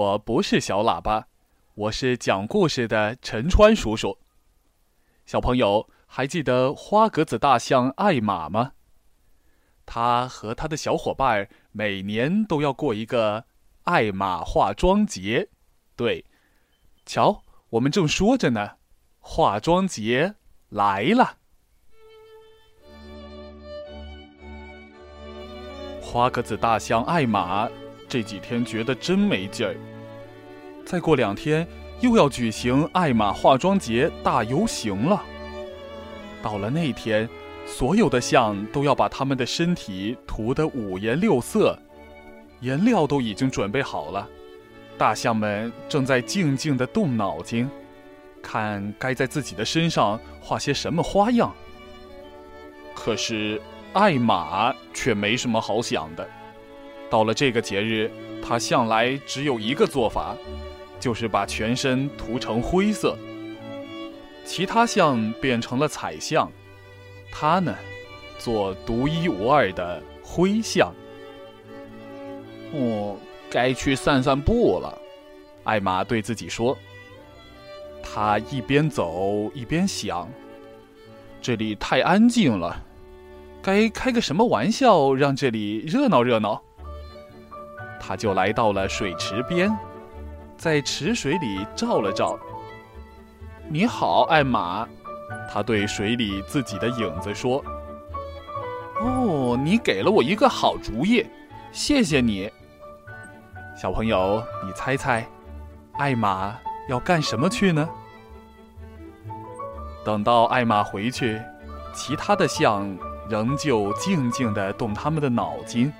我不是小喇叭，我是讲故事的陈川叔叔。小朋友还记得花格子大象艾玛吗？他和他的小伙伴每年都要过一个艾玛化妆节。对，瞧，我们正说着呢，化妆节来了。花格子大象艾玛这几天觉得真没劲儿。再过两天又要举行艾玛化妆节大游行了。到了那天，所有的象都要把他们的身体涂得五颜六色，颜料都已经准备好了。大象们正在静静地动脑筋，看该在自己的身上画些什么花样。可是。艾玛却没什么好想的。到了这个节日，他向来只有一个做法，就是把全身涂成灰色。其他象变成了彩象，他呢，做独一无二的灰象。哦，该去散散步了，艾玛对自己说。他一边走一边想，这里太安静了。该开个什么玩笑，让这里热闹热闹？他就来到了水池边，在池水里照了照。你好，艾玛，他对水里自己的影子说：“哦，你给了我一个好主意，谢谢你。”小朋友，你猜猜，艾玛要干什么去呢？等到艾玛回去，其他的象。仍旧静静地动他们的脑筋。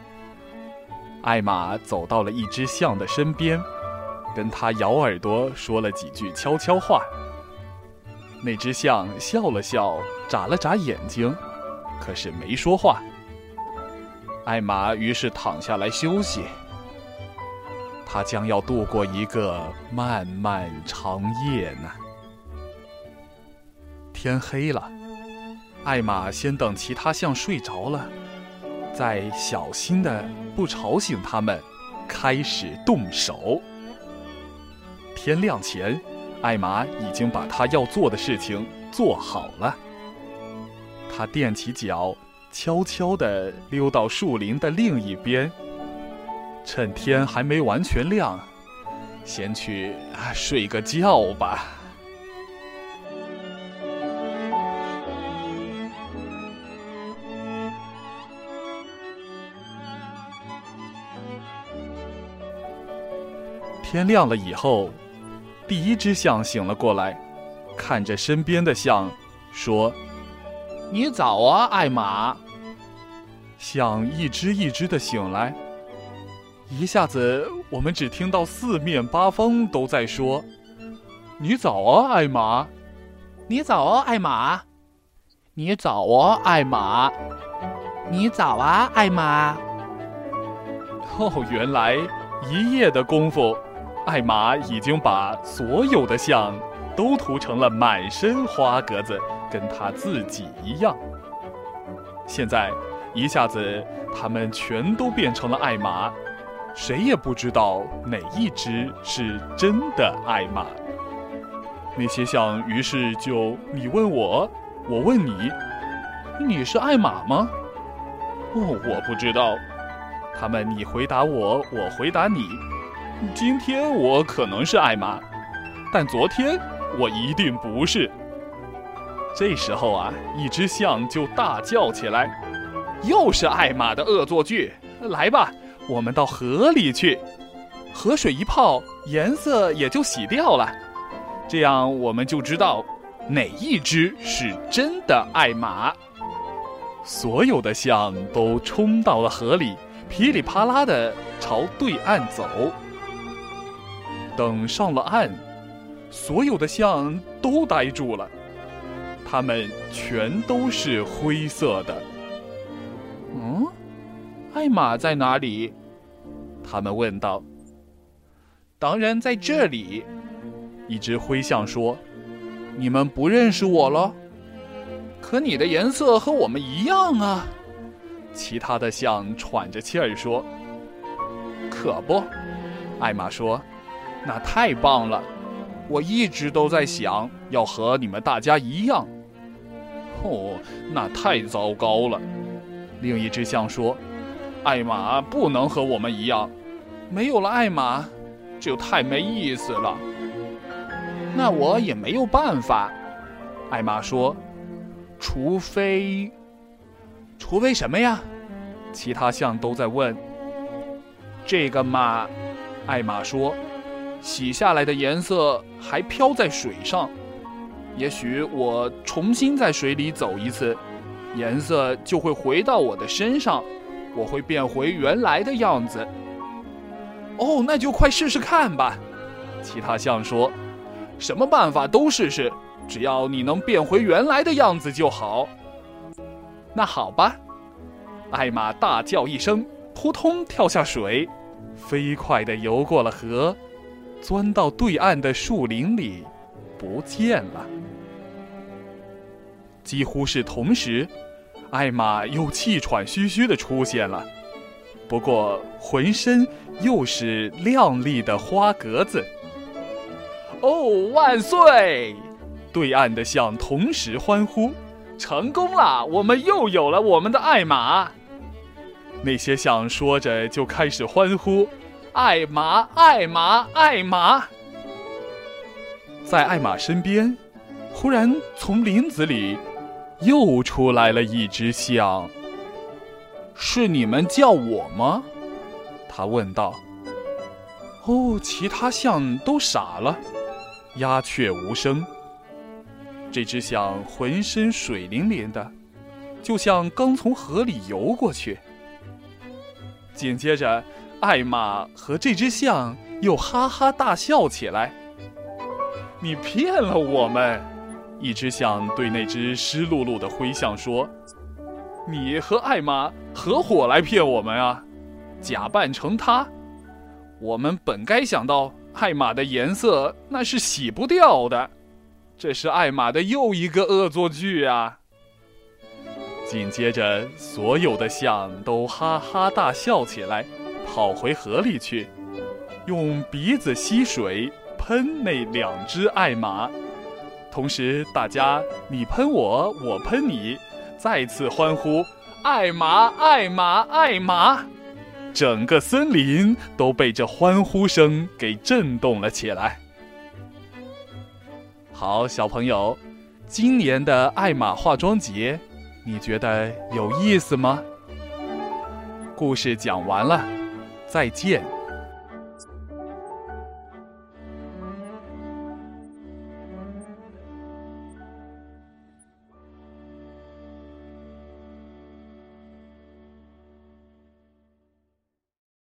艾玛走到了一只象的身边，跟他咬耳朵说了几句悄悄话。那只象笑了笑，眨了眨眼睛，可是没说话。艾玛于是躺下来休息。他将要度过一个漫漫长夜呢。天黑了。艾玛先等其他象睡着了，再小心的不吵醒他们，开始动手。天亮前，艾玛已经把他要做的事情做好了。他踮起脚，悄悄地溜到树林的另一边，趁天还没完全亮，先去睡个觉吧。天亮了以后，第一只象醒了过来，看着身边的象，说：“你早啊，艾玛。”象一只一只的醒来，一下子我们只听到四面八方都在说：“你早啊，艾玛！你早啊，艾玛！你早啊，艾玛！你早啊，艾玛！”哦，原来一夜的功夫。艾玛已经把所有的象都涂成了满身花格子，跟她自己一样。现在一下子，他们全都变成了艾玛，谁也不知道哪一只是真的艾玛。那些象于是就你问我，我问你，你是艾玛吗？哦，我不知道。他们你回答我，我回答你。今天我可能是艾玛，但昨天我一定不是。这时候啊，一只象就大叫起来：“又是艾玛的恶作剧！来吧，我们到河里去，河水一泡，颜色也就洗掉了。这样我们就知道哪一只是真的艾玛。”所有的象都冲到了河里，噼里啪啦的朝对岸走。等上了岸，所有的象都呆住了，它们全都是灰色的。嗯，艾玛在哪里？他们问道。当然在这里，一只灰象说：“你们不认识我了？可你的颜色和我们一样啊！”其他的象喘着气儿说：“可不。”艾玛说。那太棒了！我一直都在想要和你们大家一样。哦，那太糟糕了。另一只象说：“艾玛不能和我们一样，没有了艾玛，就太没意思了。”那我也没有办法。艾玛说：“除非……除非什么呀？”其他象都在问。这个嘛，艾玛说。洗下来的颜色还飘在水上，也许我重新在水里走一次，颜色就会回到我的身上，我会变回原来的样子。哦，那就快试试看吧！其他象说：“什么办法都试试，只要你能变回原来的样子就好。”那好吧，艾玛大叫一声，扑通跳下水，飞快地游过了河。钻到对岸的树林里，不见了。几乎是同时，艾玛又气喘吁吁的出现了，不过浑身又是亮丽的花格子。哦，万岁！对岸的象同时欢呼：“成功了！我们又有了我们的艾玛！”那些象说着就开始欢呼。艾玛，艾玛，艾玛！在艾玛身边，忽然从林子里又出来了一只象。是你们叫我吗？他问道。哦，其他象都傻了，鸦雀无声。这只象浑身水灵灵的，就像刚从河里游过去。紧接着。艾玛和这只象又哈哈大笑起来。你骗了我们！一只象对那只湿漉漉的灰象说：“你和艾玛合伙来骗我们啊，假扮成他。我们本该想到艾玛的颜色那是洗不掉的，这是艾玛的又一个恶作剧啊！”紧接着，所有的象都哈哈大笑起来。跑回河里去，用鼻子吸水喷那两只艾玛，同时大家你喷我，我喷你，再次欢呼：艾玛，艾玛，艾玛！整个森林都被这欢呼声给震动了起来。好，小朋友，今年的艾玛化妆节，你觉得有意思吗？故事讲完了。再见。